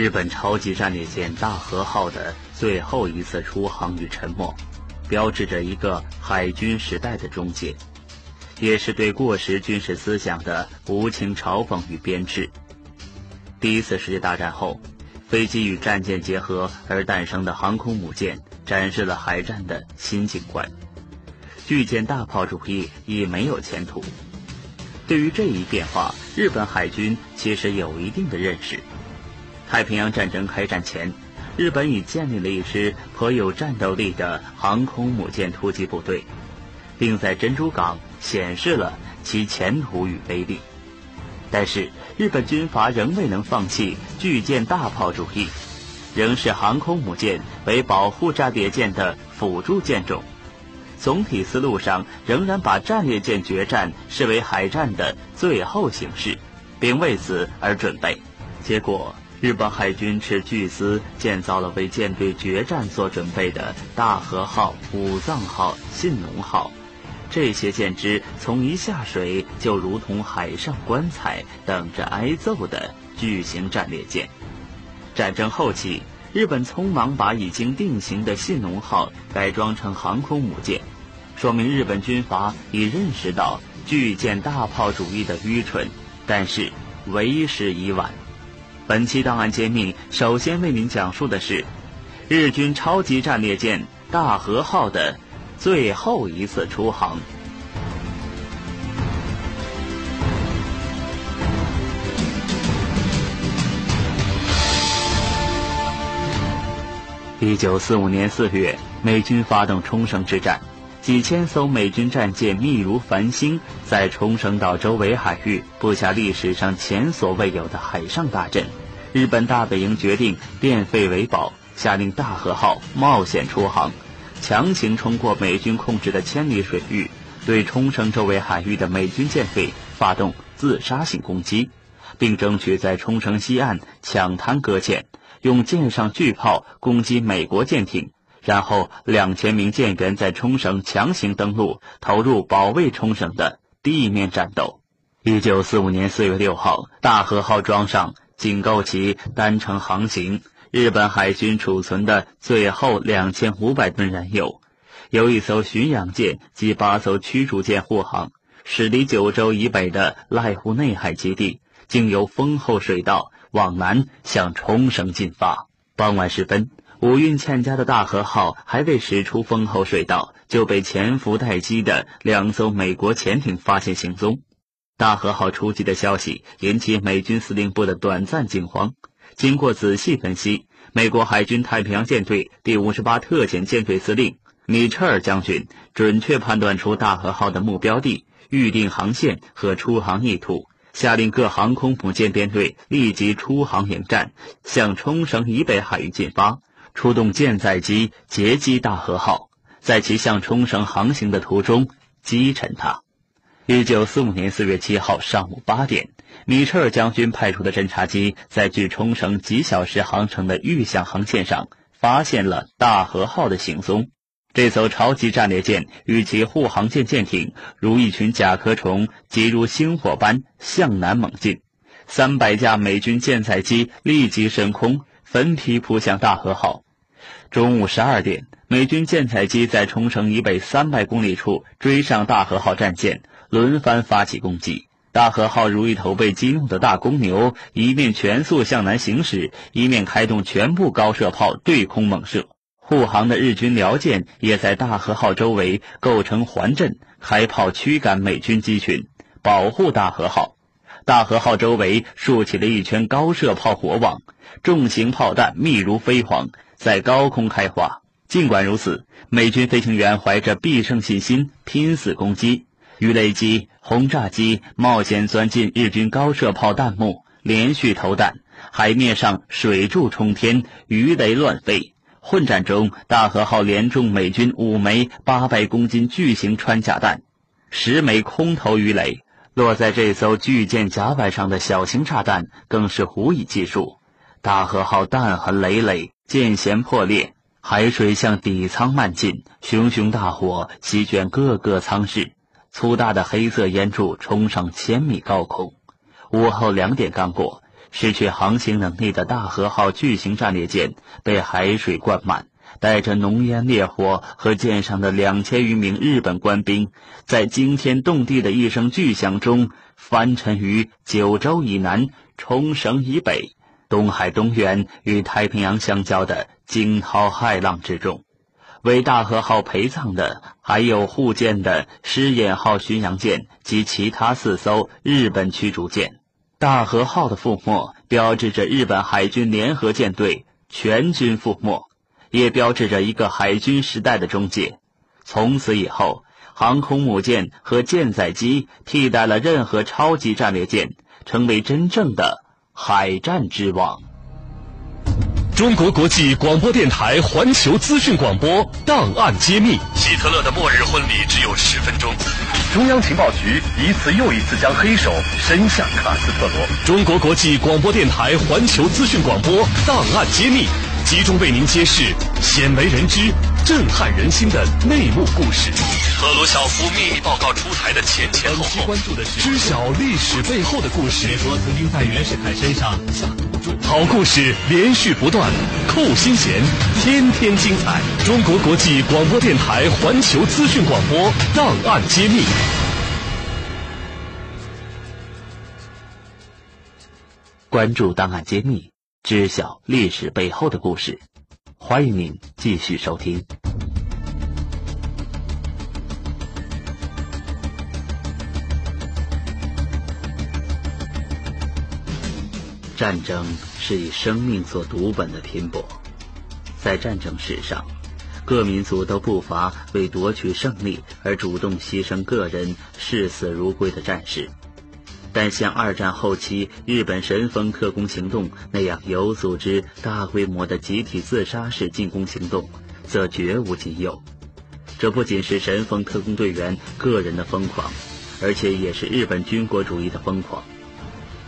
日本超级战列舰大和号的最后一次出航与沉没，标志着一个海军时代的终结，也是对过时军事思想的无情嘲讽与鞭笞。第一次世界大战后，飞机与战舰结合而诞生的航空母舰，展示了海战的新景观。巨舰大炮主义已没有前途。对于这一变化，日本海军其实有一定的认识。太平洋战争开战前，日本已建立了一支颇有战斗力的航空母舰突击部队，并在珍珠港显示了其前途与威力。但是，日本军阀仍未能放弃巨舰大炮主义，仍视航空母舰为保护战列舰的辅助舰种。总体思路上，仍然把战列舰决战视为海战的最后形式，并为此而准备。结果。日本海军斥巨资建造了为舰队决战所准备的大和号、武藏号、信浓号，这些舰只从一下水就如同海上棺材，等着挨揍的巨型战列舰。战争后期，日本匆忙把已经定型的信浓号改装成航空母舰，说明日本军阀已认识到巨舰大炮主义的愚蠢，但是为时已晚。本期档案揭秘，首先为您讲述的是日军超级战列舰大和号的最后一次出航。一九四五年四月，美军发动冲绳之战。几千艘美军战舰密如繁星，在冲绳岛周围海域布下历史上前所未有的海上大阵。日本大本营决定变废为宝，下令大和号冒险出航，强行冲过美军控制的千里水域，对冲绳周围海域的美军舰队发动自杀性攻击，并争取在冲绳西岸抢滩搁浅，用舰上巨炮攻击美国舰艇。然后，两千名舰员在冲绳强行登陆，投入保卫冲绳的地面战斗。一九四五年四月六号，大和号装上警告其单程航行日本海军储存的最后两千五百吨燃油，由一艘巡洋舰及八艘驱逐舰护航，驶离九州以北的濑户内海基地，经由丰后水道往南向冲绳进发。傍晚时分。五运欠佳的大和号还未驶出丰后水道，就被潜伏待机的两艘美国潜艇发现行踪。大和号出击的消息引起美军司令部的短暂惊慌。经过仔细分析，美国海军太平洋舰队第五十八特遣舰队司令米彻尔将军准确判断出大和号的目标地、预定航线和出航意图，下令各航空母舰编队立即出航迎战，向冲绳以北海域进发。出动舰载机截击大和号，在其向冲绳航行的途中击沉它。一九四五年四月七号上午八点，米彻尔将军派出的侦察机在距冲绳几小时航程的预想航线上发现了大和号的行踪。这艘超级战列舰与其护航舰舰艇如一群甲壳虫，急如星火般向南猛进。三百架美军舰载机立即升空。分批扑向大和号。中午十二点，美军舰载机在冲绳以北三百公里处追上大和号战舰，轮番发起攻击。大和号如一头被激怒的大公牛，一面全速向南行驶，一面开动全部高射炮对空猛射。护航的日军辽舰也在大和号周围构成环阵，开炮驱赶美军机群，保护大和号。大和号周围竖起了一圈高射炮火网，重型炮弹密如飞蝗，在高空开花。尽管如此，美军飞行员怀着必胜信心，拼死攻击。鱼雷机、轰炸机冒险钻进日军高射炮弹幕，连续投弹。海面上水柱冲天，鱼雷乱飞。混战中，大和号连中美军五枚八百公斤巨型穿甲弹，十枚空投鱼雷。落在这艘巨舰甲板上的小型炸弹更是无以计数。大和号弹痕累累，舰舷破裂，海水向底舱漫进，熊熊大火席卷各个舱室，粗大的黑色烟柱冲上千米高空。午后两点刚过，失去航行能力的大和号巨型战列舰被海水灌满，带着浓烟烈火和舰上的两千余名日本官兵，在惊天动地的一声巨响中翻沉于九州以南、冲绳以北、东海东缘与太平洋相交的惊涛骇浪之中。为大和号陪葬的还有护舰的狮眼号巡洋舰及其他四艘日本驱逐舰。大和号的覆没，标志着日本海军联合舰队全军覆没，也标志着一个海军时代的终结。从此以后，航空母舰和舰载机替代了任何超级战列舰，成为真正的海战之王。中国国际广播电台环球资讯广播档案揭秘：希特勒的末日婚礼只有十分钟。中央情报局一次又一次将黑手伸向卡斯特罗。中国国际广播电台环球资讯广播档案揭秘，集中为您揭示鲜为人知、震撼人心的内幕故事。赫鲁晓夫秘密报告出台的前前后后，关注的是知晓历史背后的故事。说曾经在袁世凯身上下赌注。好故事连续不断，扣心弦，天天精彩。中国国际广播电台环球资讯广播档案揭秘，关注档案揭秘，知晓历史背后的故事。欢迎您继续收听。战争是以生命做读本的拼搏，在战争史上，各民族都不乏为夺取胜利而主动牺牲个人、视死如归的战士，但像二战后期日本神风特攻行动那样有组织、大规模的集体自杀式进攻行动，则绝无仅有。这不仅是神风特工队员个人的疯狂，而且也是日本军国主义的疯狂。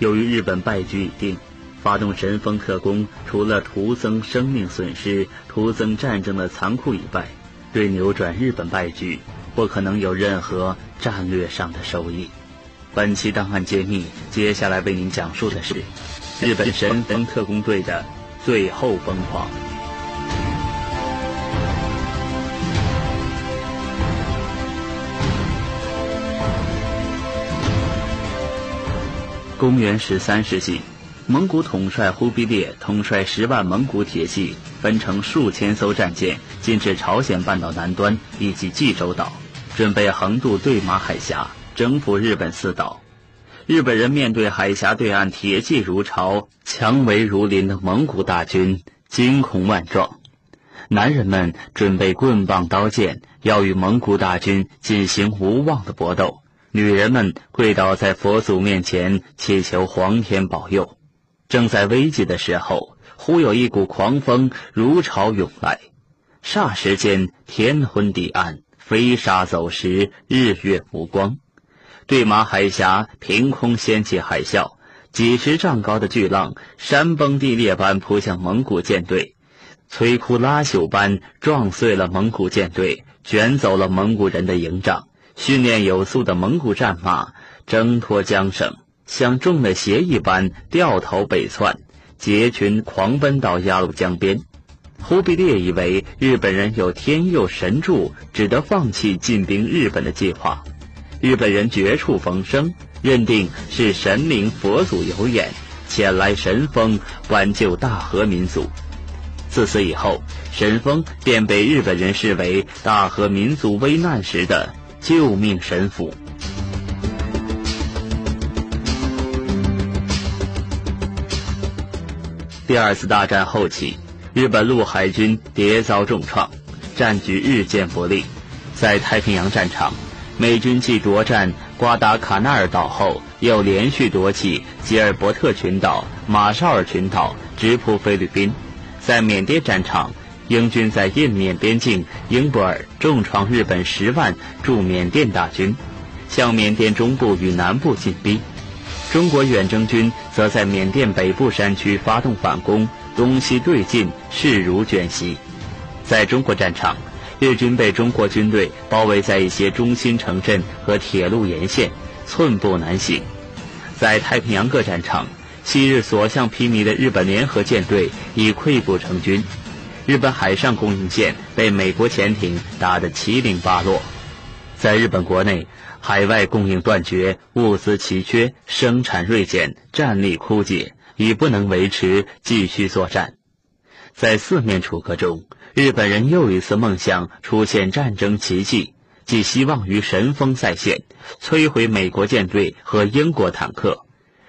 由于日本败局已定，发动神风特攻除了徒增生命损失、徒增战争的残酷以外，对扭转日本败局不可能有任何战略上的收益。本期档案揭秘，接下来为您讲述的是日本神风特工队的最后疯狂。公元十三世纪，蒙古统帅忽必烈统帅十万蒙古铁骑，分成数千艘战舰，进至朝鲜半岛南端以及济州岛，准备横渡对马海峡，征服日本四岛。日本人面对海峡对岸铁骑如潮、强围如林的蒙古大军，惊恐万状。男人们准备棍棒刀剑，要与蒙古大军进行无望的搏斗。女人们跪倒在佛祖面前，祈求皇天保佑。正在危急的时候，忽有一股狂风如潮涌来，霎时间天昏地暗，飞沙走石，日月无光。对马海峡凭空掀起海啸，几十丈高的巨浪山崩地裂般扑向蒙古舰队，摧枯拉朽般撞碎了蒙古舰队，卷走了蒙古人的营帐。训练有素的蒙古战马挣脱缰绳，像中了邪一般掉头北窜，结群狂奔到鸭绿江边。忽必烈以为日本人有天佑神助，只得放弃进兵日本的计划。日本人绝处逢生，认定是神灵佛祖有眼，遣来神风挽救大和民族。自此以后，神风便被日本人视为大和民族危难时的。救命神斧。第二次大战后期，日本陆海军迭遭重创，战局日渐不利。在太平洋战场，美军继夺占瓜达卡纳尔岛后，又连续夺起吉尔伯特群岛、马绍尔群岛，直扑菲律宾。在缅甸战场，英军在印缅边境英布尔重创日本十万驻缅甸大军，向缅甸中部与南部进逼；中国远征军则在缅甸北部山区发动反攻，东西对进，势如卷席。在中国战场，日军被中国军队包围在一些中心城镇和铁路沿线，寸步难行；在太平洋各战场，昔日所向披靡的日本联合舰队已溃不成军，日本海上供应线被美国潜艇打得七零八落，在日本国内，海外供应断绝，物资奇缺，生产锐减，战力枯竭，已不能维持，继续作战。在四面楚歌中，日本人又一次梦想出现战争奇迹，寄希望于神风再现，摧毁美国舰队和英国坦克。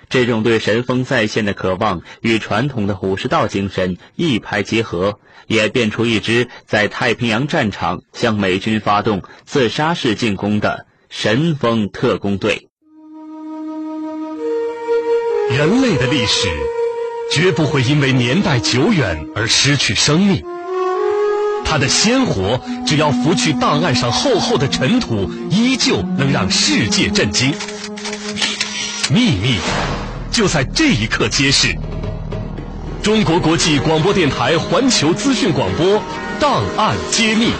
这种对神风再现的渴望与传统的武士道精神一拍即合，演变出一支在太平洋战场向美军发动自杀式进攻的神风特工队。人类的历史。绝不会因为年代久远而失去生命，它的鲜活，只要拂去档案上厚厚的尘土，依旧能让世界震惊。秘密就在这一刻揭示。中国国际广播电台环球资讯广播档案揭秘。